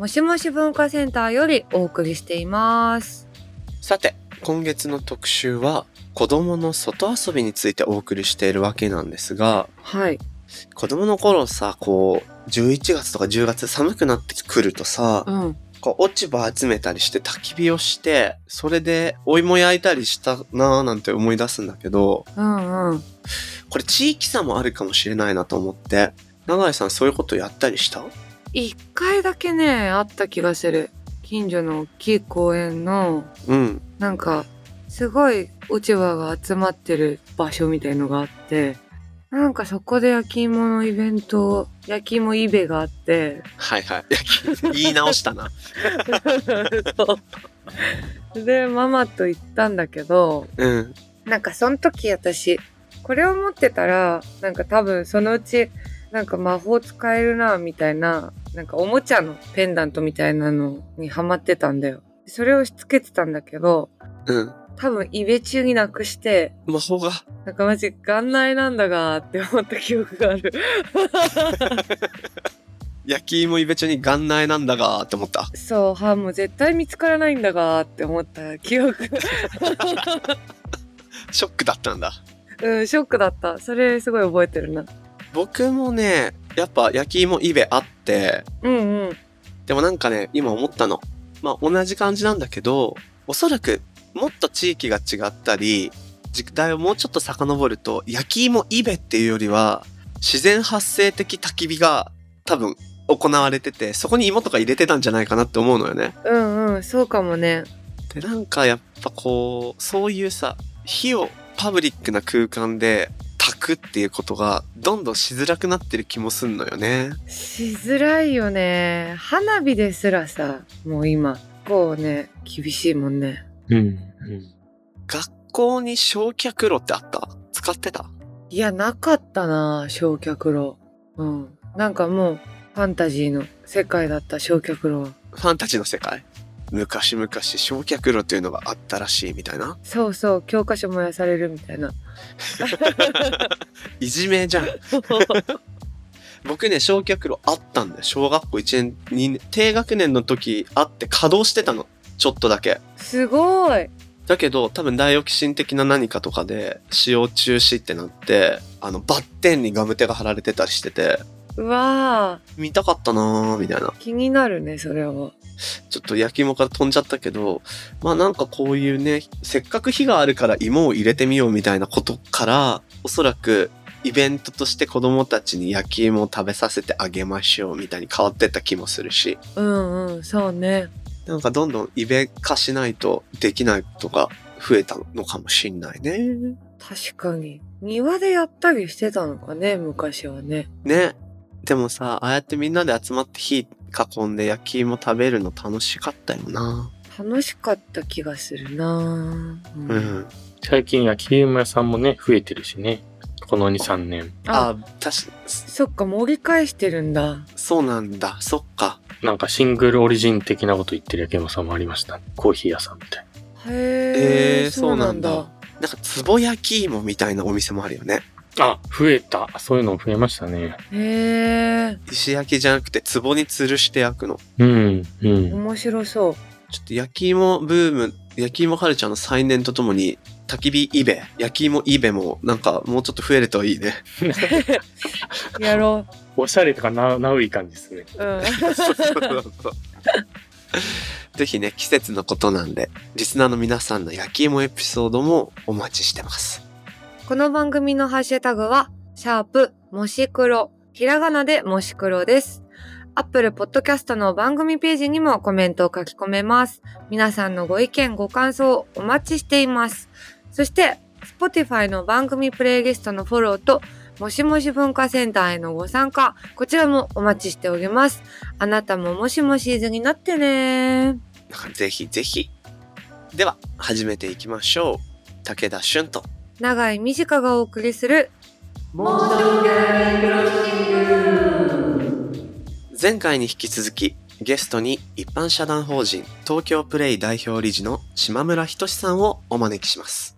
もしもし文化センターよりお送りしています。さて、今月の特集は、子供の外遊びについてお送りしているわけなんですが、はい。子供の頃さ、こう、11月とか10月寒くなってくるとさ、うん。こう落ち葉集めたりして焚き火をして、それでお芋焼いたりしたなぁなんて思い出すんだけど、うんうん。これ地域差もあるかもしれないなと思って、永井さんそういうことやったりした？一回だけね、あった気がする。近所の大きい公園の、うん。なんか、すごい落ち葉が集まってる場所みたいのがあって、なんかそこで焼き芋のイベント、焼き芋イベがあって、はいはい。言い直したな。そうでママと行ったんだけどうん。なんかその時私これを持ってたらなんか多分そのうちなんか魔法使えるなみたいななんかおもちゃのペンダントみたいなのにハマってたんだよそれをしつけてたんだけどうん。多分イベ中になくして魔法が。なんかマジ元来なんだがーって思った記憶がある 焼き芋イベチョに元内なんだがーって思った。そうはもう絶対見つからないんだがーって思った記憶 ショックだったんだ。うんショックだったそれすごい覚えてるな僕もね、やっぱ焼き芋イベあって、うんうんでもなんかね、今思ったの。まあ同じ感じなんだけど、おそらくもっと地域が違ったり、時代をもうちょっと遡ると、焼き芋イベっていうよりは、自然発生的焚き火が多分行われてて、そこに芋とか入れてたんじゃないかなって思うのよね。うんうん、そうかもね。で、なんかやっぱこう、そういうさ、火をパブリックな空間で焚くっていうことがどんどんしづらくなってる気もすんのよね。しづらいよね。花火ですらさ、もう今、こうね、厳しいもんね。うん。うん。学校に焼却炉ってあった？使ってた？いや、なかったな焼却炉。うん。なんかもう、ファンタジーの世界だった焼却炉は。ファンタジーの世界？昔々焼却炉っていうのがあったらしいみたいな。そうそう、教科書燃やされるみたいな。いじめじゃん。僕ね、焼却炉あったんだよ。小学校1年、2年、低学年の時あって稼働してたの。ちょっとだけ。すごい。だけど、多分ダイオキシン的な何かとかで使用中止ってなって、あの、バッテンにガムテが貼られてたりしてて、うわ見たかったなーみたいなー、。気になるね、それは。ちょっと焼き芋から飛んじゃったけど、まあなんかこういうね、せっかく火があるから芋を入れてみようみたいなことから、おそらくイベントとして子供たちに焼き芋を食べさせてあげましょうみたいに変わってった気もするし、うんうん、そうね。なんかどんどんイベ化しないとできないことが増えたのかもしんないね。確かに。庭でやったりしてたのかね、昔はね。ね。でもさ、ああやってみんなで集まって火囲んで焼き芋食べるの楽しかったよな。楽しかった気がするなうんうん。最近焼き芋屋さんもね、増えてるしね。この2、3年。ああ、確かそっか、盛り返してるんだ。そうなんだ。そっか。なんかシングルオリジン的なこと言ってる焼き芋さんもありました。コーヒー屋さんみたいへえ、えーそうなんだ。なんか、つぼ焼き芋みたいなお店もあるよね。な。あ、増えた。そういうの増えましたね。へえ、石焼きじゃなくて、つぼに吊るして焼くの。うん、うん。面白そう。ちょっと焼き芋ブーム、焼き芋カルチャーの再燃とともに、焚き火イベ、焼き芋イベも、なんか、もうちょっと増えるといいね。やろおしゃれとかな、なうい感じですね。う。うん。ぜひね、季節のことなんで、リスナーの皆さんの焼き芋エピソードもお待ちしてます。この番組のハッシュタグは、シャープ、もし黒、ひらがなでもし黒です。アップルポッドキャストの番組ページにもコメントを書き込めます。皆さんのご意見、ご感想お待ちしています。そして、Spotify の番組プレイリストのフォローと、もしもし文化センターへのご参加、こちらもお待ちしております。あなたももしもしーずになってねぜひぜひ。では、始めていきましょう。武田俊と。長井美智香がお送りする前回に引き続き、ゲストに一般社団法人東京プレイ代表理事の島村仁さんをお招きします。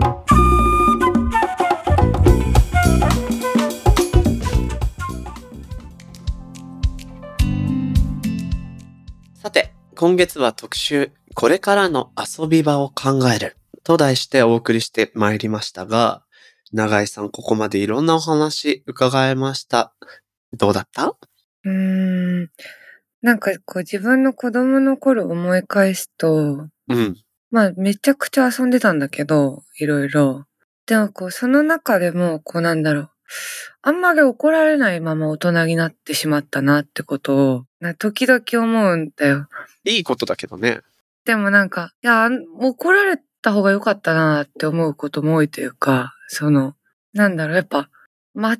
さて、今月は特集、これからの遊び場を考えると題してお送りしてまいりましたが、長井さんここまでいろんなお話伺えました。どうだった？うーん。なんかこう自分の子供の頃思い返すと、うん。まあめちゃくちゃ遊んでたんだけど、いろいろ。でもこうその中でもこうなんだろう。あんまり怒られないまま大人になってしまったなってことを、な時々思うんだよ。いいことだけどね。でもなんか、いや、怒られた方が良かったなって思うことも多いというか、その、なんだろう、やっぱ、間違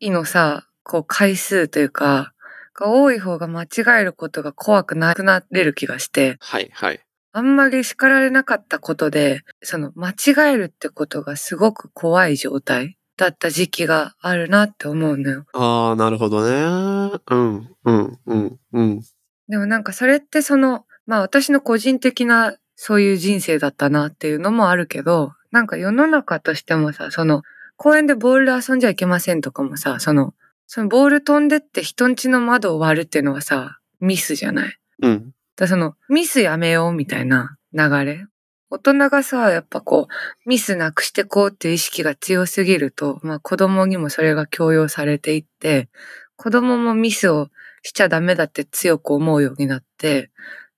いのさ、こう回数というか、が多い方が間違えることが怖くなくなれる気がして、はいはい。あんまり叱られなかったことで、その間違えるってことがすごく怖い状態だった時期があるなって思うのよ。ああ、なるほどね。うん、うん、うん、うん。でもなんかそれってその、まあ私の個人的なそういう人生だったなっていうのもあるけど、なんか世の中としてもさ、その公園でボールで遊んじゃいけませんとかもさ、その、そのボール飛んでって人ん家の窓を割るっていうのはさ、ミスじゃない？うん。だそのミスやめようみたいな流れ？大人がさ、やっぱこう、ミスなくしてこうっていう意識が強すぎると、まあ子供にもそれが強要されていって、子供もミスをしちゃダメだって強く思うようになって、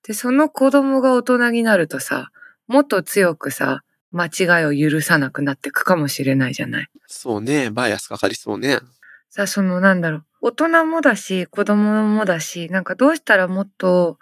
で、その子供が大人になるとさ、もっと強くさ、間違いを許さなくなっていくかもしれないじゃない？そうね。バイアスかかりそうね。さ、そのなんだろう、大人もだし、子供もだし、なんかどうしたらもっと、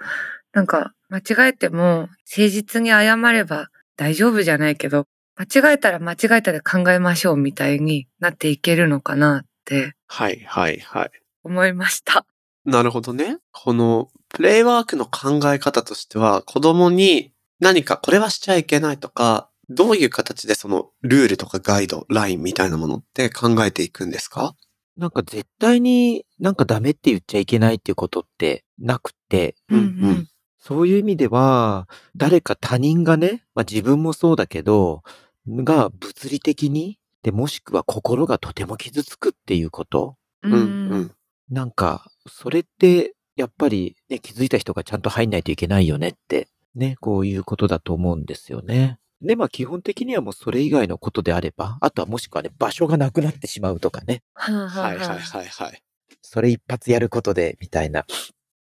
なんか間違えても誠実に謝れば大丈夫じゃないけど、間違えたら間違えたで考えましょうみたいになっていけるのかなってはいはいはい。思いました。なるほどね。このプレイワークの考え方としては、子供に何かこれはしちゃいけないとか、どういう形でそのルールとかガイド、ラインみたいなものって考えていくんですか？なんか絶対になんかダメって言っちゃいけないっていうことってなくて、うんうんそういう意味では、誰か他人がね、まあ自分もそうだけど、が物理的に、で、もしくは心がとても傷つくっていうこと。うんうんうん。なんか、それって、やっぱりね、気づいた人がちゃんと入んないといけないよねって、ね、こういうことだと思うんですよね。で、まあ基本的にはもうそれ以外のことであれば、あとはもしくはね、場所がなくなってしまうとかね。はいはいはいはい。それ一発やることで、みたいな。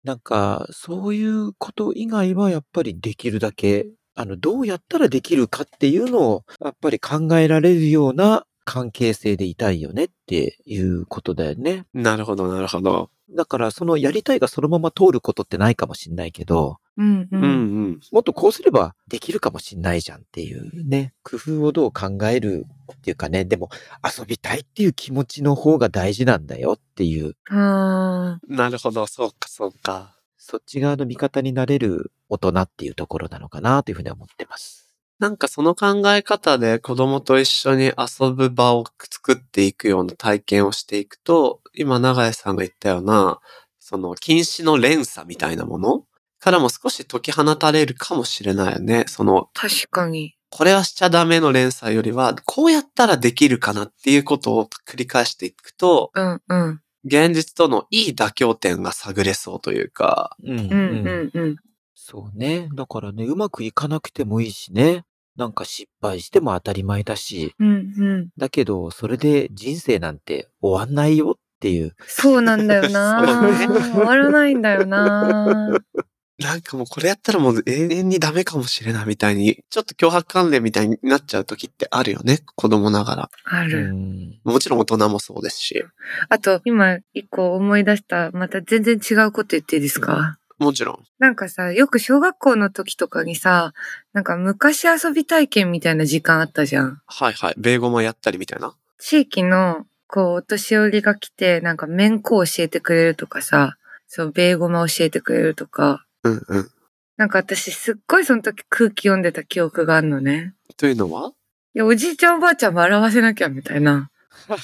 なんか、そういうこと以外はやっぱりできるだけ、あの、どうやったらできるかっていうのを、やっぱり考えられるような関係性でいたいよねっていうことだよね。なるほどなるほど。だから、そのやりたいがそのまま通ることってないかもしんないけど、うんううんんうん。もっとこうすればできるかもしんないじゃんっていうね、工夫をどう考えるっていうかね、でも遊びたいっていう気持ちの方が大事なんだよっていうあなるほど。そうかそうか。そっち側の味方になれる大人っていうところなのかなというふうに思ってます。なんかその考え方で子供と一緒に遊ぶ場を作っていくような体験をしていくと、今長井さんが言ったような、その禁止の連鎖みたいなものからも少し解き放たれるかもしれないよね。その、確かに。これはしちゃダメの連鎖よりは、こうやったらできるかなっていうことを繰り返していくと、うんうん。現実とのいい妥協点が探れそうというか、うん、うんうんうん。そうね。だからね、うまくいかなくてもいいしね。なんか失敗しても当たり前だし。うんうん。だけど、それで人生なんて終わんないよっていう。そうなんだよな 終わらないんだよな なんかもうこれやったらもう永遠にダメかもしれないみたいに、ちょっと脅迫関連みたいになっちゃう時ってあるよね。子供ながら。うある。ん。もちろん大人もそうですし。あと、今一個思い出した、また全然違うこと言っていいですか？もちろん。なんかさ、よく小学校の時とかにさ、なんか昔遊び体験みたいな時間あったじゃん。はいはい。米語もやったりみたいな？地域の、こう、お年寄りが来て、なんか面子を教えてくれるとかさ、そう、米語も教えてくれるとか、うんうん。なんか私すっごいその時空気読んでた記憶があるのね。というのは？いや、おじいちゃんおばあちゃんも笑わせなきゃみたいな。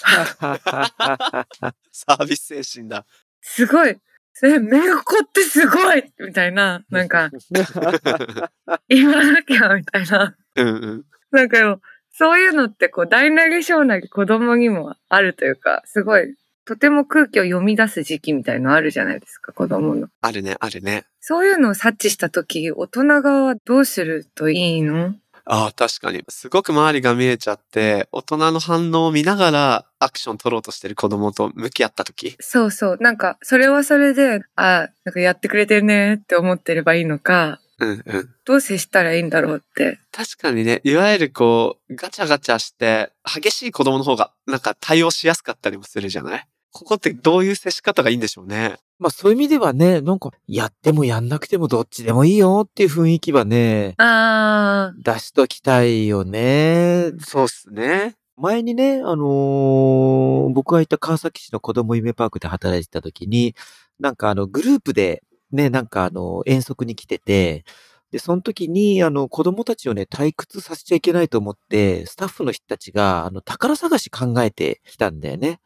サービス精神だ。すごい。え、めんこってすごいみたいな。なんか、言わなきゃみたいな。うんうん。なんかよ、そういうのってこう、大なり小なり子供にもあるというか、すごい、とても空気を読み出す時期みたいのあるじゃないですか、子供の。あるね、あるね。そういうのを察知したとき、大人側はどうするといいの？ああ、確かに。すごく周りが見えちゃって、大人の反応を見ながらアクション取ろうとしてる子供と向き合った時。そうそう。なんか、それはそれで、あなんかやってくれてるねって思ってればいいのか、うんうん。どう接したらいいんだろうって。確かにね、いわゆるこう、ガチャガチャして、激しい子供の方が、なんか対応しやすかったりもするじゃない？ここってどういう接し方がいいんでしょうね。まあそういう意味ではね、なんか、やってもやんなくてもどっちでもいいよっていう雰囲気はね、あ出しときたいよね。そうっすね。前にね、あのー僕が行った川崎市の子供夢パークで働いてた時に、なんかあの、グループで、ね、なんかあの、遠足に来てて、で、その時に、あの、子供たちをね、退屈させちゃいけないと思って、スタッフの人たちが、あの、宝探し考えてきたんだよね。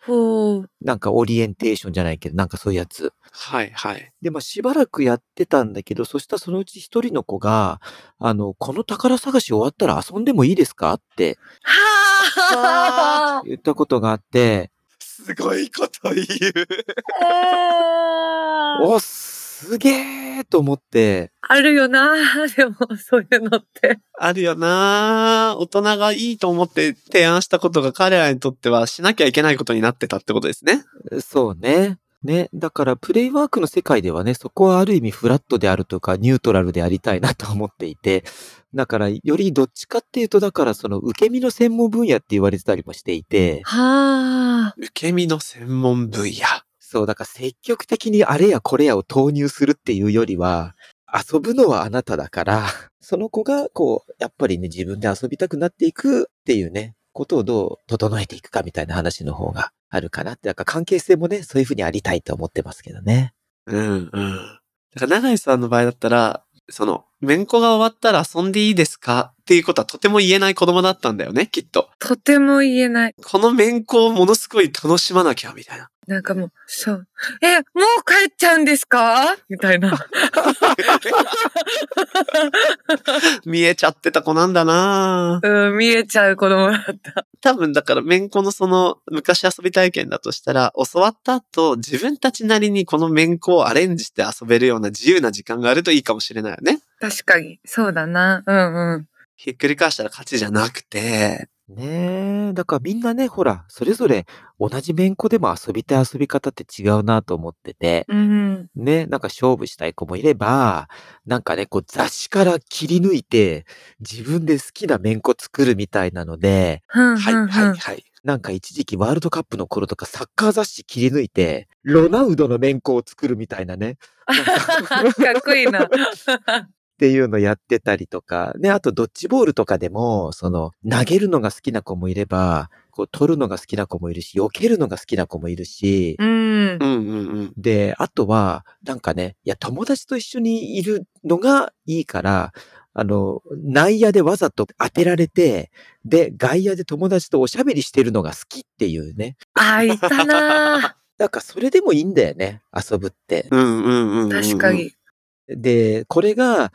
なんかオリエンテーションじゃないけど、なんかそういうやつ。はいはい。で、まあ、しばらくやってたんだけど、そしたらそのうち一人の子が、あの、この宝探し終わったら遊んでもいいですかっては言ったことがあって、すごいこと言う。あお、すげーと思って、あるよな でも、そういうのって。あるよな大人がいいと思って提案したことが彼らにとってはしなきゃいけないことになってたってことですね。そうね。ね。だから、プレイワークの世界ではね、そこはある意味フラットであるとか、ニュートラルでありたいなと思っていて、だから、よりどっちかっていうと、だから、その、受け身の専門分野って言われてたりもしていて、はあ。受け身の専門分野。そう、だから積極的にあれやこれやを投入するっていうよりは、遊ぶのはあなただから、その子が、こう、やっぱりね、自分で遊びたくなっていくっていうね、ことをどう整えていくかみたいな話の方があるかなって、だから関係性もね、そういうふうにありたいと思ってますけどね。うんうん。だから永井さんの場合だったら、その、めんこが終わったら遊んでいいですかっていうことはとても言えない子供だったんだよね、きっと。とても言えない。このめんこをものすごい楽しまなきゃ、みたいな。なんかもう、そう。え、もう帰っちゃうんですか？みたいな。見えちゃってた子なんだなうん、見えちゃう子供だった。多分だから、めんこのその、昔遊び体験だとしたら、教わった後、自分たちなりにこのめんこをアレンジして遊べるような自由な時間があるといいかもしれないよね。確かに。そうだな。うんうん。ひっくり返したら勝ちじゃなくて、ねえ、だからみんなね、ほら、それぞれ同じめんこでも遊びたい遊び方って違うなと思ってて、うん。ね、なんか勝負したい子もいれば、なんかね、こう雑誌から切り抜いて、自分で好きなめんこ作るみたいなので、はい。はいはい。なんか一時期ワールドカップの頃とかサッカー雑誌切り抜いて、ロナウドのめんこを作るみたいなね、かっこいいな。っていうのやってたりとか、ね、あとドッジボールとかでも、その、投げるのが好きな子もいれば、こう、取るのが好きな子もいるし、避けるのが好きな子もいるし、うん。うんうんうん。で、あとは、なんかね、いや、友達と一緒にいるのがいいから、あの、内野でわざと当てられて、で、外野で友達とおしゃべりしてるのが好きっていうね。あ、いたな なんかそれでもいいんだよね、遊ぶって。うんうんうんうん。確か。に。で、これが、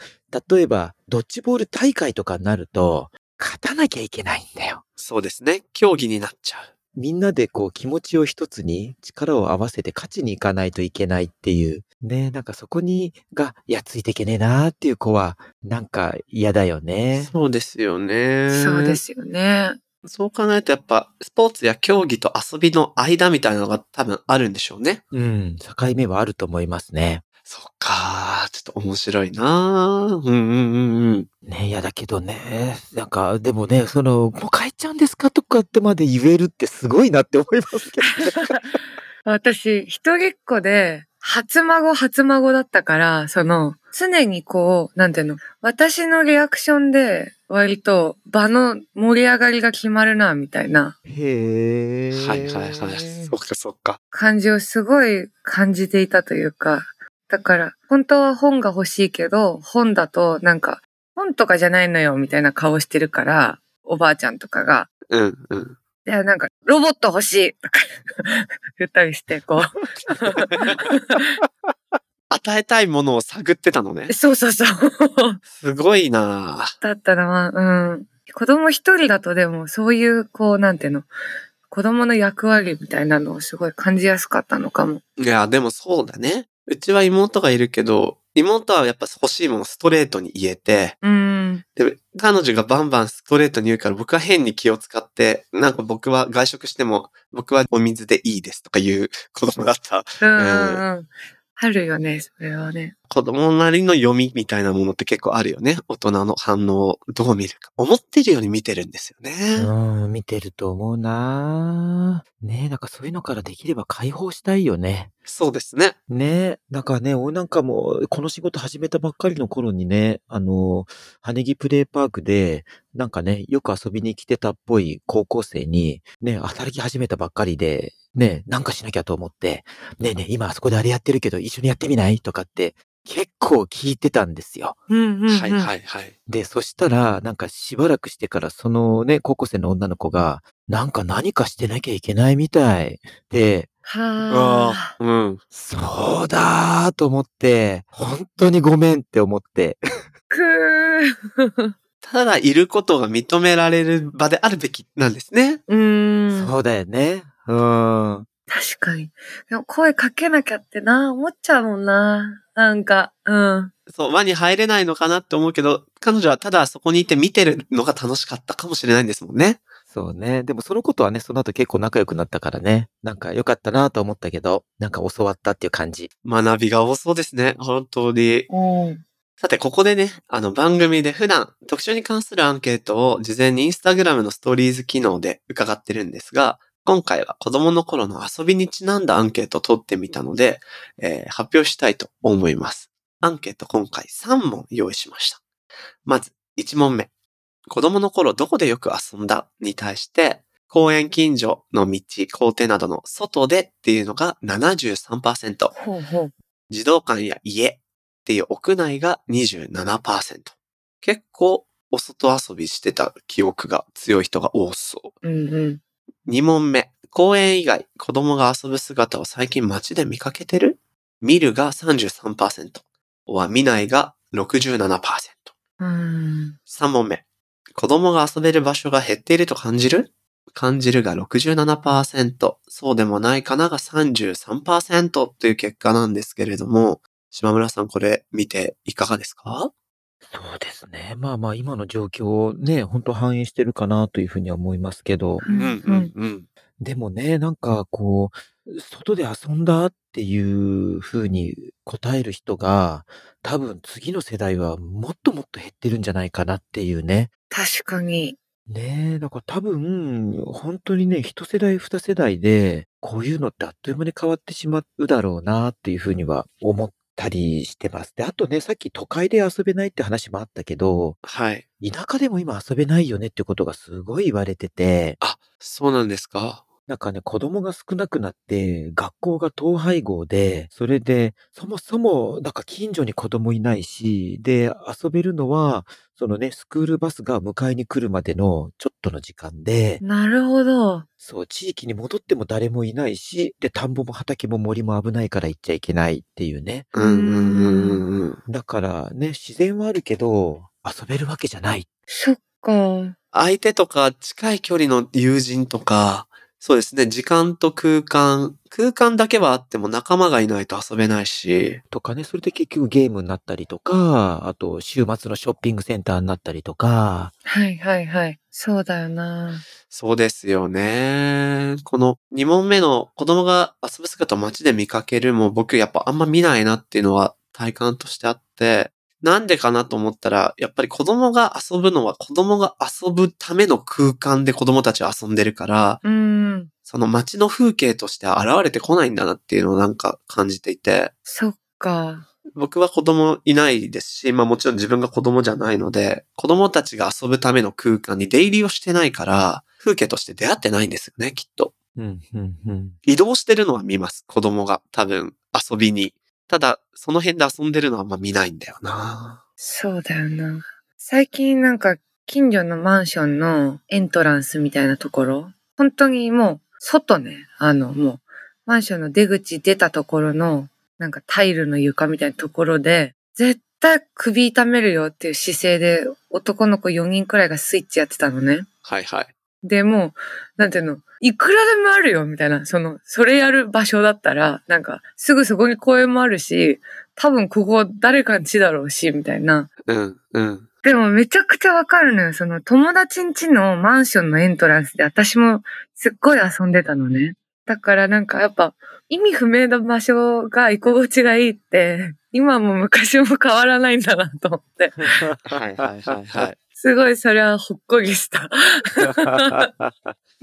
例えば、ドッジボール大会とかになると、勝たなきゃいけないんだよ。そうですね。競技になっちゃう。みんなでこう気持ちを一つに力を合わせて勝ちに行かないといけないっていう。ねなんかそこにが、いや、ついていけねえなーっていう子は、なんか嫌だよね。そうですよね。そうで。すよね。そう考えるとやっぱ、スポーツや競技と遊びの間みたいなのが多分あるんでしょうね。うん、境目はあると思いますね。そっかちょっと面白いなうんうんうんうん。ねいやだけどね、なんか、でもね、その、もう帰っちゃうんですかとかってまで言えるってすごいなって思いますけどね。私、一人っ子で、初孫初孫だったから、その、常にこう、なんていうの、私のリアクションで、割と場の盛り上がりが決まるな、みたいなへえ。はいはいはい。そっかそっか。感じをすごい感じていたというか、だから、本当は本が欲しいけど、本だとなんか、本とかじゃないのよ、みたいな顔してるから、おばあちゃんとかが、うんうん。いや、なんか、ロボット欲しいとか 言ったりして、こ 与えたいものを探ってたのねう。。そうそうそう。すごいなぁだったな、うん。子供一人だとでも、そういう、こう、なんていうの、子供の役割みたいなのをすごい感じやすかったのかも。いや、でもそうだね。うちは妹がいるけど、妹はやっぱ欲しいものストレートに言えて、うん。で、彼女がバンバンストレートに言うから僕は変に気を使って、なんか僕は外食しても、僕はお水でいいですとか言う子供だった。うんうんうん。あるよね、それはね。子供なりの読みみたいなものって結構あるよね。大人の反応をどう見るか。思ってるように見てるんですよね。うん、見てると思うなねえ、なんかそういうのからできれば解放したいよね。そうですね。ねえ、なんかね、俺なんかも、この仕事始めたばっかりの頃にね、あの、羽木プレイパークで、なんかね、よく遊びに来てたっぽい高校生に、ね、働き始めたばっかりで、ね、なんかしなきゃと思って、ねえねえ、今あそこであれやってるけど一緒にやってみない？とかって、結構聞いてたんですよ。うんうん、うん。はいはいはい。で、そしたら、なんかしばらくしてから、そのね、高校生の女の子が、なんか何かしてなきゃいけないみたい。で、はあ。うん。そうだーと思って、本当にごめんって思って。くー。ただいることが認められる場であるべきなんですね。うーん。そうだよね。うん。確かに。でも声かけなきゃってな、思っちゃうもんな。なんか、うん。そう、輪に入れないのかなって思うけど、彼女はただそこにいて見てるのが楽しかったかもしれないんですもんね。そうね。でもそのことはね、その後結構仲良くなったからね。なんか良かったなと思ったけど、なんか教わったっていう感じ。学びが多そうですね。本当に。うん。さて、ここでね、あの番組で普段特徴に関するアンケートを事前にインスタグラムのストーリーズ機能で伺ってるんですが、今回は子供の頃の遊びにちなんだアンケートを取ってみたので、えー発表したいと思います。アンケート今回3問用意しました。まず、1問目。子供の頃どこでよく遊んだに対して、公園近所の道、校庭などの外でっていうのが73%。ほうほう。児童館や家っていう屋内が27%。結構お外遊びしてた記憶が強い人が多そうんうん。う。2問目。公園以外、子供が遊ぶ姿を最近街で見かけてる？見るが33%。は見ないが67%。うん。3問目。子供が遊べる場所が減っていると感じる？感じるが67%、そうでもないかなが33%という結果なんですけれども、島村さんこれ見ていかがですか？そうですね。まあまあ今の状況をね、本当反映してるかなというふうには思いますけど。うんうんうん。でもね、なんかこう、外で遊んだっていうふうに答える人が、多分次の世代はもっともっと減ってるんじゃないかなっていうね。確かに。ねえ、だから多分、本当にね、一世代二世代で、こういうのってあっという間に変わってしまうだろうなっていうふうには思ったりしてます。で、あとね、さっき都会で遊べないって話もあったけど、はい。田舎でも今遊べないよねってことがすごい言われてて、あ、そうなんですか？なんかね、子供が少なくなって、学校が統廃合で、それで、そもそも、なんか近所に子供いないし、で、遊べるのは、そのね、スクールバスが迎えに来るまでのちょっとの時間で、なるほど。そう、地域に戻っても誰もいないし、で、田んぼも畑も森も危ないから行っちゃいけないっていうね。うんうんうんうんうん。だからね、自然はあるけど、遊べるわけじゃない。そっか。相手とか近い距離の友人とか、そうですね、時間と空間、空間だけはあっても仲間がいないと遊べないし、とかね、それで結局ゲームになったりとか、あと週末のショッピングセンターになったりとか、はいはいはい。そうだよな。そうですよね。この2問目の子供が遊ぶ姿を街で見かけるも僕やっぱあんま見ないなっていうのは体感としてあって、なんでかなと思ったら、やっぱり子供が遊ぶのは子供が遊ぶための空間で子供たちは遊んでるから、うん。その街の風景として現れてこないんだなっていうのをなんか感じていて、そっか。僕は子供いないですし、まあもちろん自分が子供じゃないので、子供たちが遊ぶための空間に出入りをしてないから、風景として出会ってないんですよね、きっと。うん、うん、うん。移動してるのは見ます、子供が多分遊びに。ただ、その辺で遊んでるのはあんま見ないんだよな。そうだよな。最近なんか近所のマンションのエントランスみたいなところ、本当にもう外ね、あのもうマンションの出口出たところのなんかタイルの床みたいなところで、絶対首痛めるよっていう姿勢で男の子4人くらいがスイッチやってたのね。はいはい。で、もう、なんていうの、いくらでもあるよ、みたいな。その、それやる場所だったら、なんか、すぐそこに公園もあるし、多分ここ誰かんちだろうし、みたいな。うん、うん。でもめちゃくちゃわかるのよ。その友達ん家のマンションのエントランスで私もすっごい遊んでたのね。だからなんかやっぱ意味不明な場所が居心地がいいって、今も昔も変わらないんだなと思って。はいはいはいはい。すごいそれはほっこりした。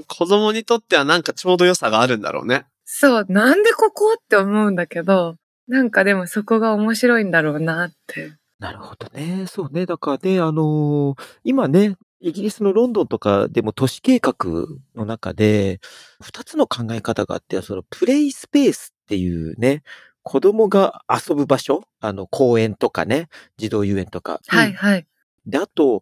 子供にとってはなんかちょうど良さがあるんだろうね。そう、なんでここって思うんだけど、なんかでもそこが面白いんだろうなって。なるほどね。そうね。だからね、あのー今ね、イギリスのロンドンとかでも都市計画の中で、二つの考え方があって、そのプレイスペースっていうね、子供が遊ぶ場所、あの公園とかね、児童遊園とか。はいはい。で、あと、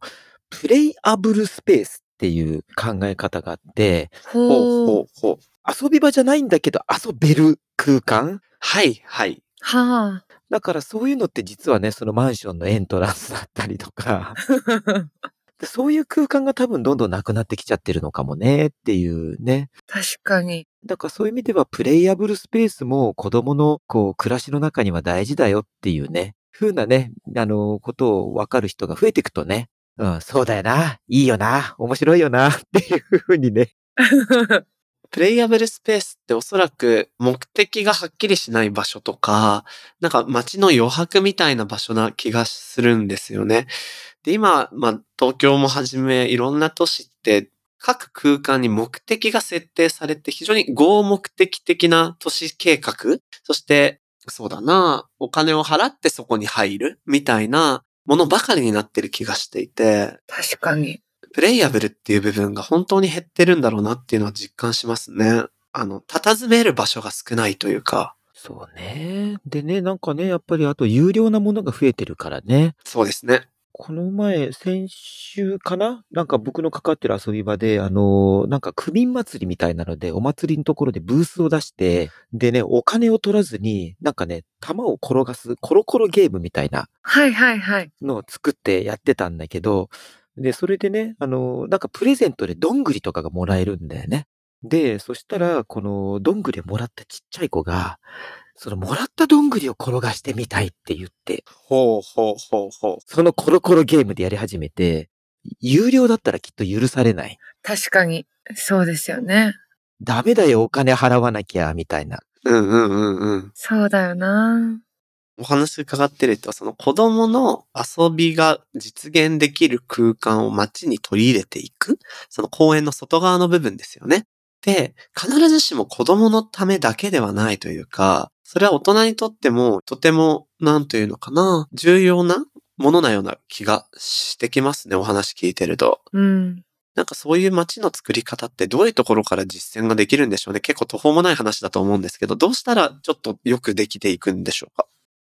プレイアブルスペースっていう考え方があって、ほう。ほうほう。遊び場じゃないんだけど遊べる空間はいはい。はだからそういうのって実はね、そのマンションのエントランスだったりとか、あ。そういう空間が多分どんどんなくなってきちゃってるのかもねっていうね。確かに。だからそういう意味ではプレイアブルスペースも子供のこう暮らしの中には大事だよっていうね、風なね、あの、ことを分かる人が増えていくとね、うん、そうだよな、いいよな、面白いよな っていう風にね。プレイアブルスペースっておそらく目的がはっきりしない場所とか、なんか街の余白みたいな場所な気がするんですよね。で、今、まあ、東京もはじめいろんな都市って各空間に目的が設定されて非常に合目的的な都市計画そして、そうだな、お金を払ってそこに入るみたいなものばかりになってる気がしていて、確かに。プレイヤブルっていう部分が本当に減ってるんだろうなっていうのは実感しますね。あの、佇める場所が少ないというか、そうね。でね、なんかね、やっぱりあと有料なものが増えてるからね。そうですね。この前、先週かな？なんか僕の関わってる遊び場で、あの、なんか区民祭りみたいなので、お祭りのところでブースを出して、でね、お金を取らずに、なんかね、玉を転がすコロコロゲームみたいなはいはいはい。のを作ってやってたんだけど、で、それでね、あの、なんかプレゼントでどんぐりとかがもらえるんだよね。で、そしたら、このどんぐりをもらったちっちゃい子が、そのもらったどんぐりを転がしてみたいって言って、ほうほうほうほう。そのコロコロゲームでやり始めて、有料だったらきっと許されない。確かに。そうですよね。ダメだよ、お金払わなきゃ、みたいな。うんうんうんうん。そうだよな。お話伺ってると、その子供の遊びが実現できる空間を街に取り入れていく、その公園の外側の部分ですよね。で、必ずしも子供のためだけではないというか、それは大人にとってもとても、なんというのかな、重要なものなような気がしてきますね、お話聞いてると。うん。なんかそういう街の作り方ってどういうところから実践ができるんでしょうね。結構途方もない話だと思うんですけど、どうしたらちょっとよくできていくんでしょうか？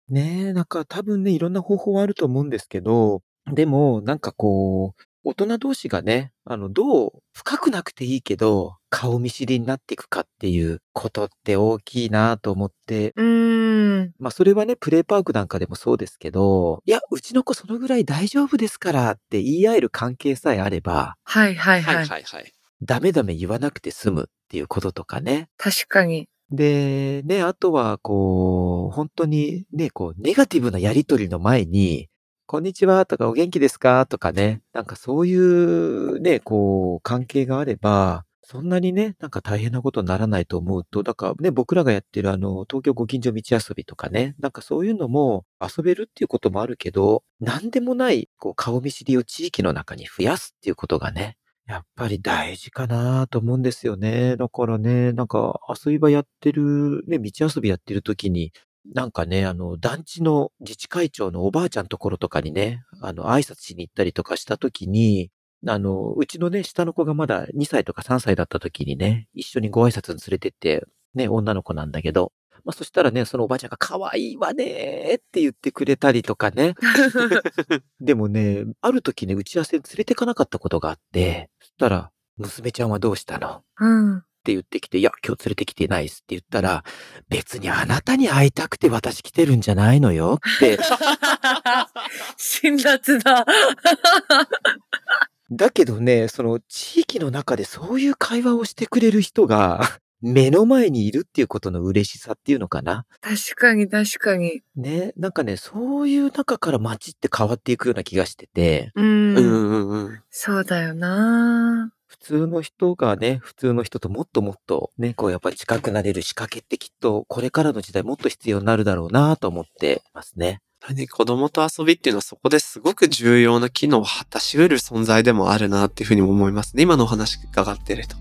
ねえ、なんか多分ね、いろんな方法はあると思うんですけど、でも、なんかこう、大人同士がね、あの、どう深くなくていいけど、顔見知りになっていくかっていうことって大きいなと思って、うーん。まあそれはね、プレイパークなんかでもそうですけど、いや、うちの子そのぐらい大丈夫ですからって言い合える関係さえあれば、はいはいはい。はいはいはい。ダメダメ言わなくて済むっていうこととかね。確かに。で、ね、あとは、こう、本当にね、こう、ネガティブなやりとりの前に、こんにちはとかお元気ですか？とかね、なんかそういうね、こう、関係があれば、そんなにね、なんか大変なことにならないと思うと、だからね、僕らがやってるあの、東京ご近所道遊びとかね、なんかそういうのも遊べるっていうこともあるけど、なんでもない、こう、顔見知りを地域の中に増やすっていうことがね、やっぱり大事かなと思うんですよね。だからね、なんか遊び場やってる、ね、道遊びやってる時に、なんかね、あの、団地の自治会長のおばあちゃんところとかにね、あの、挨拶しに行ったりとかした時に、あの、うちのね、下の子がまだ2歳とか3歳だった時にね、一緒にご挨拶に連れてって、ね、女の子なんだけど、まあそしたらね、そのおばあちゃんが可愛いわねーって言ってくれたりとかね。でもね、ある時ね、打ち合わせに連れてかなかったことがあって、そしたら、娘ちゃんはどうしたの？うん。って言ってきて、いや、今日連れてきてないっすって言ったら、別にあなたに会いたくて私来てるんじゃないのよって。辛辣だ。だけどね、その地域の中でそういう会話をしてくれる人が目の前にいるっていうことの嬉しさっていうのかな？確かに確かに。ね、なんかね、そういう中から街って変わっていくような気がしてて、うん。うんうんうん。そうだよな普通の人がね、普通の人ともっともっとね、こうやっぱり近くなれる仕掛けってきっとこれからの時代もっと必要になるだろうなと思ってますね。ね、子供と遊びっていうのはそこですごく重要な機能を果たし得る存在でもあるなっていうふうにも思いますね。今のお話伺ってると。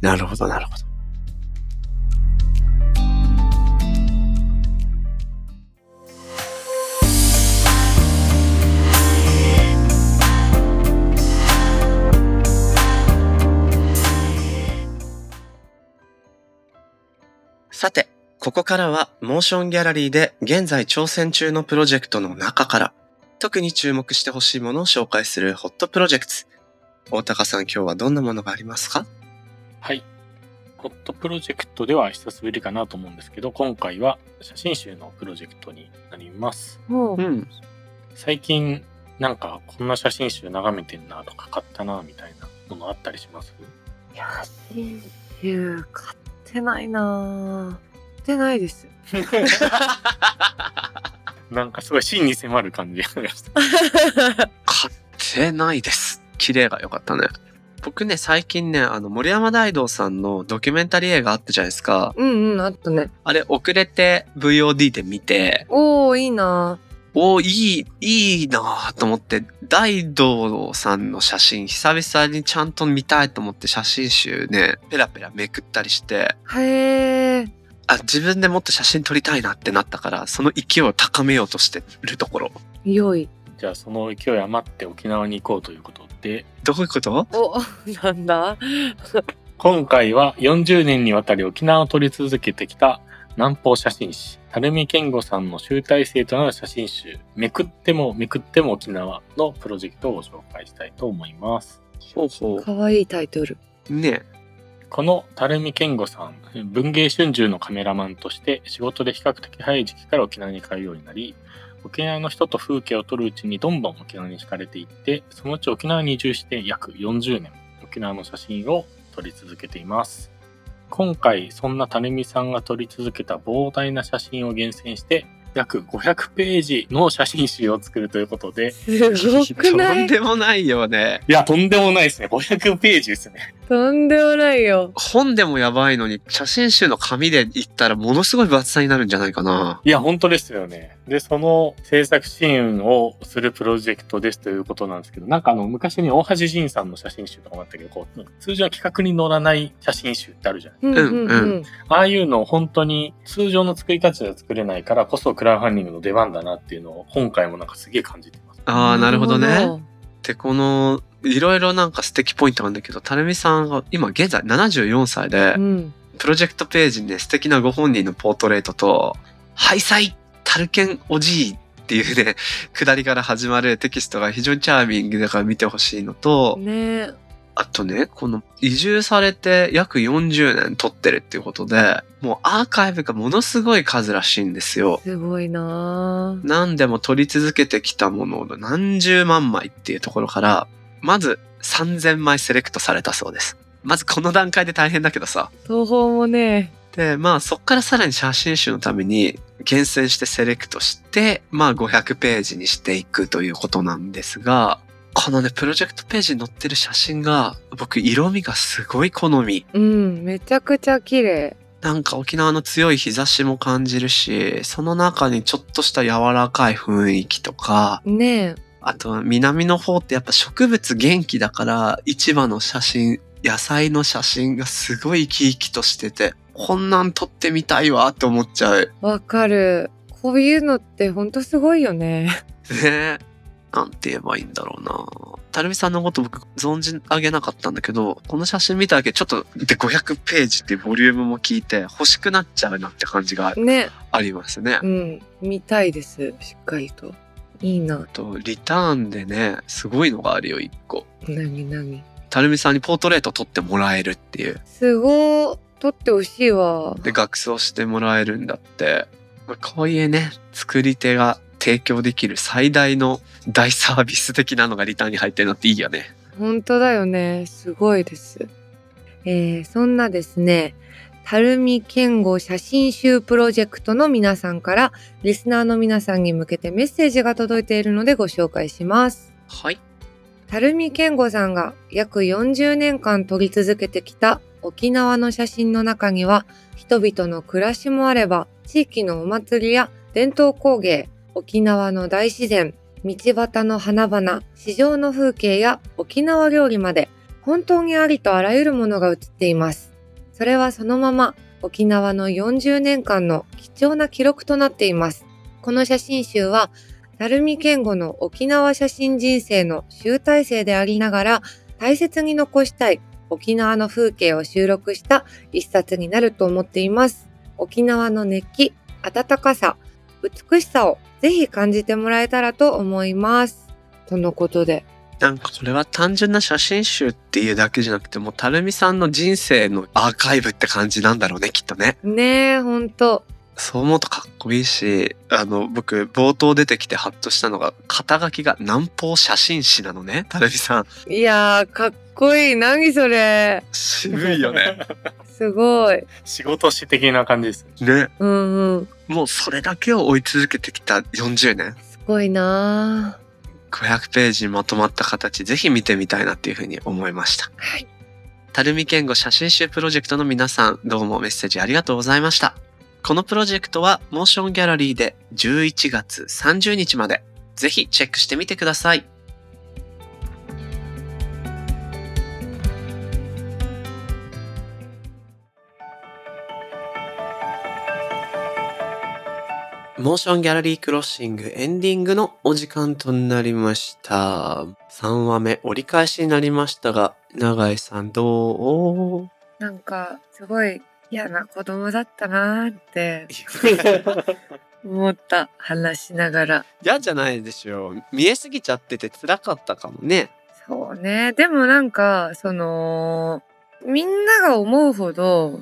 なるほど、なるほど。さて、ここからはモーションギャラリーで現在挑戦中のプロジェクトの中から特に注目してほしいものを紹介するホットプロジェクト。大高さん今日はどんなものがありますか？はい。ホットプロジェクトでは久しぶりかなと思うんですけど、今回は写真集のプロジェクトになります。もう、ん。最近、なんかこんな写真集眺めてんなとか買ったなみたいなものあったりします？写真集買ってないな買ってないです。なんかすごい真に迫る感じがありました。買ってないです。綺麗が良かったね。僕ね、最近ね、あの、森山大道さんのドキュメンタリー映画あったじゃないですか。うんうん、あったね。あれ、遅れて VOD で見て、おー、いいなおーいい、いいなぁと思って、大道さんの写真、久々にちゃんと見たいと思って写真集ね、ペラペラめくったりして、へー。あ、自分でもっと写真撮りたいなってなったから、その勢いを高めようとしてるところ。良い。じゃあその勢い余って沖縄に行こうということで、どういうこと？お、なんだ？今回は40年にわたり沖縄を撮り続けてきた南方写真師、垂水健吾さんの集大成となる写真集、めくってもめくっても沖縄のプロジェクトをご紹介したいと思います。ほうほかわいいタイトル。う。ねこの垂水健吾さん、文芸春秋のカメラマンとして仕事で比較的早い時期から沖縄に通うようになり、沖縄の人と風景を撮るうちにどんどん沖縄に惹かれていって、そのうち沖縄に移住して約40年、沖縄の写真を撮り続けています。今回、そんな垂水さんが撮り続けた膨大な写真を厳選して、約500ページの写真集を作るということで、すごくなとんいでもないよね。いや、とんでもないですね。500ページですね。とんでもないよ。本でもやばいのに、写真集の紙で言ったらものすごい分厚さになるんじゃないかな。いや、本当ですよね。で、その制作支援をするプロジェクトですということなんですけど、なんかあの、昔に大橋仁さんの写真集とかもあったけど、こう、通常は企画に乗らない写真集ってあるじゃないうんうんううん。ああいうのを本当に通常の作り方では作れないからこそクラウドファンディングの出番だなっていうのを今回もなんかすげえ感じてます。ああ、なるほどね。で、この、いろいろなんか素敵ポイントがあるんだけど、たるみさんが今現在74歳で、うん。プロジェクトページにね、素敵なご本人のポートレートと、ハイサイタルケンおじいっていうね、下りから始まるテキストが非常にチャーミングだから見てほしいのと、ねえ。あとね、この移住されて約40年撮ってるっていうことで、もうアーカイブがものすごい数らしいんですよ。すごいなぁ何でも撮り続けてきたものの何十万枚っていうところから、まず3000枚セレクトされたそうです。まずこの段階で大変だけどさ。東宝もね、で、まあそっからさらに写真集のために厳選してセレクトして、まあ500ページにしていくということなんですが、このね、プロジェクトページに載ってる写真が、僕色味がすごい好み。うん、めちゃくちゃ綺麗。なんか沖縄の強い日差しも感じるし、その中にちょっとした柔らかい雰囲気とか、ねえ。あと南の方ってやっぱ植物元気だから市場の写真、野菜の写真がすごい生き生きとしてて、こんなん撮ってみたいわって思っちゃう。わかる。こういうのってほんとすごいよね。ねえ。なんて言えばいいんだろうな。たるみさんのこと僕存じ上げなかったんだけど、この写真見ただけちょっとで500ページっていうボリュームも聞いて欲しくなっちゃうなって感じがね。ありますね。うん。見たいです。しっかりと。いいな。と、リターンでね、すごいのがあるよ、一個。なになに。たるみさんにポートレート撮ってもらえるっていう。すごー。撮ってほしいわ。で、学装してもらえるんだって。まあこういうね、作り手が提供できる最大の大サービス的なのがリターンに入ってるのっていいよね。本当だよね。すごいです。えー、そんなですね、たるみ健吾写真集プロジェクトの皆さんから、リスナーの皆さんに向けてメッセージが届いているのでご紹介します。はい。たるみ健吾さんが約40年間撮り続けてきた沖縄の写真の中には、人々の暮らしもあれば、地域のお祭りや伝統工芸、沖縄の大自然、道端の花々、市場の風景や沖縄料理まで、本当にありとあらゆるものが写っています。それはそのまま沖縄の40年間の貴重な記録となっています。この写真集は、成美健吾の沖縄写真人生の集大成でありながら、大切に残したい沖縄の風景を収録した一冊になると思っています。沖縄の熱気、温かさ、美しさをぜひ感じてもらえたらと思います。とのことで。なんかこれは単純な写真集っていうだけじゃなくてもうたるみさんの人生のアーカイブって感じなんだろうねきっとねねえ、ほんと。そう思うとかっこいいしあの僕冒頭出てきてハッとしたのが肩書きが南方写真誌なのねたるみさんいやー、かっこいい。何それ。渋いよね すごい。仕事師的な感じですね。ねうんうん。もうそれだけを追い続けてきた40年すごいな500ページにまとまった形ぜひ見てみたいなっていうふうに思いましたー。はい。たるみ健吾写真集プロジェクトの皆さん、どうもメッセージありがとうございました。このプロジェクトは、モーションギャラリーで11月30日まで、ぜひチェックしてみてください。モーションギャラリークロッシングエンディングのお時間となりました。3話目折り返しになりましたが、永井さんどう？なんか、すごい嫌な子供だったなーって 思った。話しながら。嫌じゃないでしょう。見えすぎちゃってて辛かったかもね。そうね。でもなんか、その、みんなが思うほど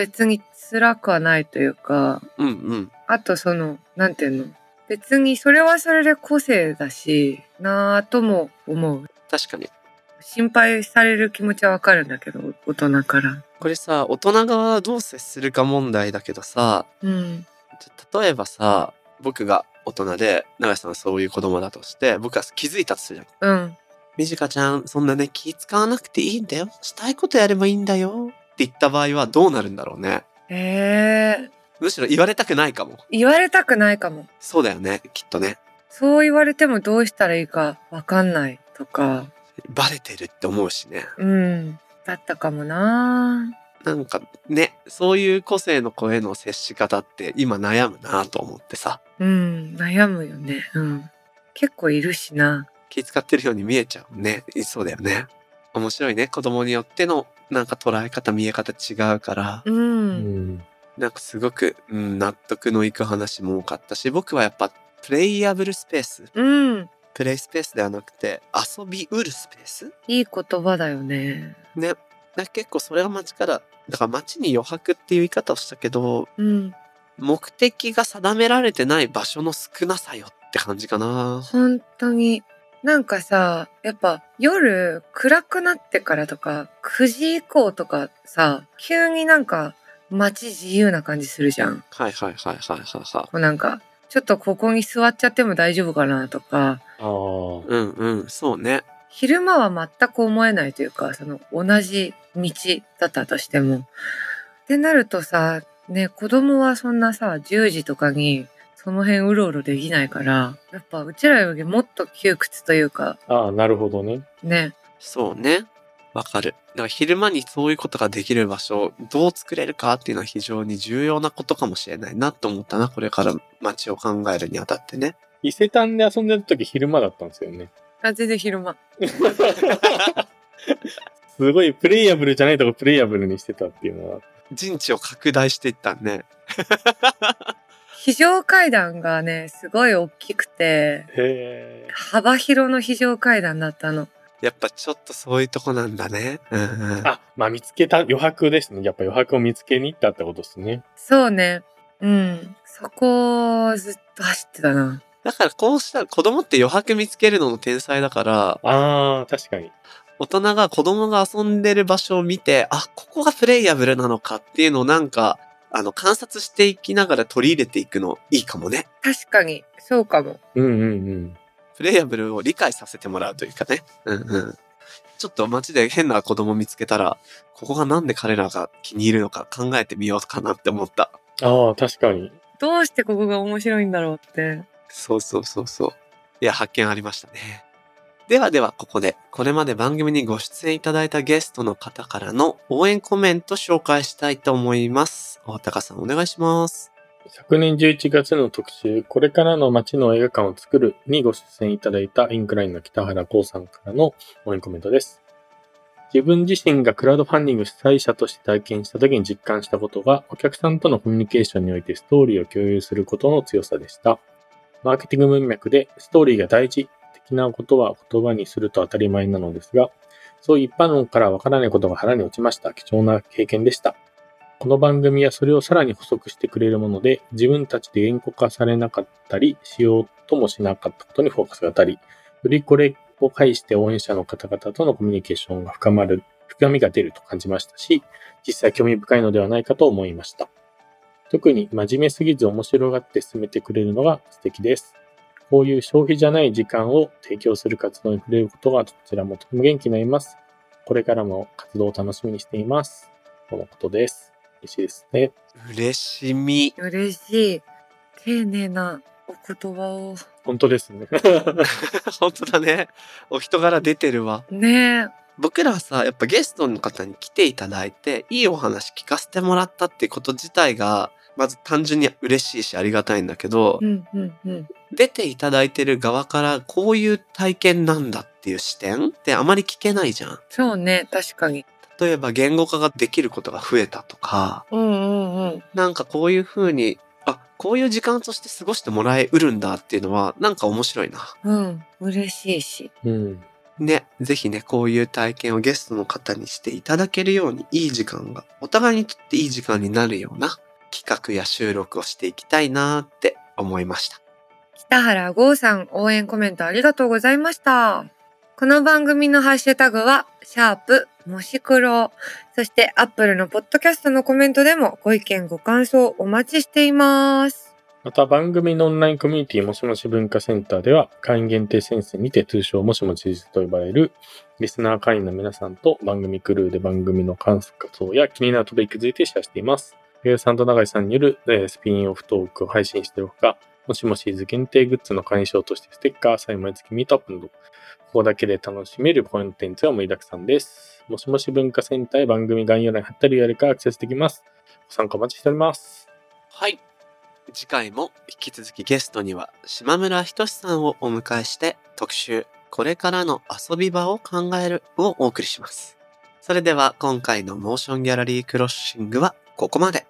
別に辛くはないというか、うんうん。あとその、なんていうの？別にそれはそれで個性だし、なぁとも思う。確かに。心配される気持ちはわかるんだけど、大人から。これさ、大人側はどう接するか問題だけどさ、うん。例えばさ、僕が大人で、永井さんはそういう子供だとして、僕は気づいたとするじゃん。うん。みじかちゃん、そんなね、気使わなくていいんだよ。したいことやればいいんだよ。って言った場合はどうなるんだろうね。ええむしろ言われたくないかも。言われたくないかも。そうだよね、きっとね。そう言われてもどうしたらいいかわかんないとか、バレてるって思うしね。うん。だったかもななんかね、そういう個性の子への接し方って今悩むなと思ってさ、うん。悩むよね。うん。結構いるしな。気遣ってるように見えちゃうね。そうだよね。面白いね。子供によってのなんか捉え方、見え方違うから、う。うんん。なんかすごく、うん、納得のいく話も多かったし、僕はやっぱプレイヤブルスペース、うん。プレイスペースではなくて遊びうるスペース？いい言葉だよね。ね。結構それが街から、だから街に余白っていう言い方をしたけど、うん。目的が定められてない場所の少なさよって感じかな。本当に。なんかさ、やっぱ夜暗くなってからとか、9時以降とかさ、急になんか街自由な感じするじゃん。はいはいはいはいはいはこうなんか、ちょっとここに座っちゃっても大丈夫かなとか、ああ。い。うんうん、そうね。昼間は全く思えないというか、その同じ道だったとしても。ってなるとさ、ね、子供はそんなさ、10時とかにその辺うろうろできないから、やっぱうちらよりもっと窮屈というか、ああ、なるほどね。ね、そうね。わかる。だから昼間にそういうことができる場所をどう作れるかっていうのは非常に重要なことかもしれないなと思ったな。これから街を考えるにあたってね。伊勢丹で遊んでる時昼間だったんですよね。あ、全然昼間。すごいプレイヤブルじゃないとこプレイヤブルにしてたっていうのは。陣地を拡大していったね。非常階段がね、すごい大きくて、へー幅広の非常階段だったの。やっぱちょっとそういうとこなんだね。うんうん。あ、まあ見つけた余白ですね。やっぱ余白を見つけに行ったってことですね。そうね。うん。そこをずっと走ってたな。だからこうしたら子供って余白見つけるのの天才だから、あー、確かに。大人が子供が遊んでる場所を見て、あ、ここがプレイヤブルなのかっていうのをなんか、あの、観察していきながら取り入れていくのいいかもね。確かに、そうかも。うんうんうん。プレイヤブルを理解させてもらうというかね。うんうん。ちょっと街で変な子供見つけたら、ここがなんで彼らが気に入るのか考えてみようかなって思った。あー、確かに。どうしてここが面白いんだろうって。そうそうそうそう。いや、発見ありましたね。ではでは、ここで、これまで番組にご出演いただいたゲストの方からの応援コメント紹介したいと思います。大高さんお願いします。昨年11月の特集、これからの街の映画館を作るにご出演いただいたインクラインの北原光さんからの応援コメントです。自分自身がクラウドファンディング主催者として体験した時に実感したことが、お客さんとのコミュニケーションにおいてストーリーを共有することの強さでした。マーケティング文脈でストーリーが大事的なことは言葉にすると当たり前なのですが、そういう一般論からわからないことが腹に落ちました。貴重な経験でした。この番組はそれをさらに補足してくれるもので、自分たちで言語化されなかったり、しようともしなかったことにフォーカスが当たり、よりこれを介して応援者の方々とのコミュニケーションが深まる、深みが出ると感じましたし、実際興味深いのではないかと思いました。特に真面目すぎず面白がって進めてくれるのが素敵です。こういう消費じゃない時間を提供する活動に触れることがどちらもとても元気になります。これからも活動を楽しみにしています。とのことです。嬉しいですね。嬉しみ。嬉しい。丁寧なお言葉を。本当ですね。本当だね。お人柄出てるわ。ねえ。僕らはさ、やっぱゲストの方に来ていただいて、いいお話聞かせてもらったってこと自体が、まず単純に嬉しいしありがたいんだけど、うんうんうん。出ていただいてる側からこういう体験なんだっていう視点ってあまり聞けないじゃん。そうね、確かに。例えば言語化ができることが増えたとか、うんうんうん。なんかこういう風に、あ、こういう時間として過ごしてもらえうるんだっていうのは、なんか面白いな。うん。嬉しいし。うん。ね、ぜひね、こういう体験をゲストの方にしていただけるように、いい時間が、お互いにとっていい時間になるような企画や収録をしていきたいなって思いました。北原剛さん応援コメントありがとうございました。この番組のハッシュタグは、シャープ、もし黒。そして、アップルのポッドキャストのコメントでもご意見ご感想お待ちしています。また番組のオンラインコミュニティもしもし文化センターでは会員限定先生にて通称もしもしと呼ばれるリスナー会員の皆さんと番組クルーで番組の観察活動や気になるトピックについてシェアしています。ゆうさんと永井さんによるえスピンオフトークを配信しているほか、もしもしーず限定グッズの会員証としてステッカー、サイン毎月ミートアップなど、ここだけで楽しめるコンテンツが盛りだくさんです。もしもし文化センターへ番組概要欄に貼ったりやるかアクセスできます。ご参加お待ちしております。はい。次回も引き続きゲストには島村仁さんをお迎えして特集これからの遊び場を考えるをお送りします。それでは今回のモーションギャラリークロッシングはここまで。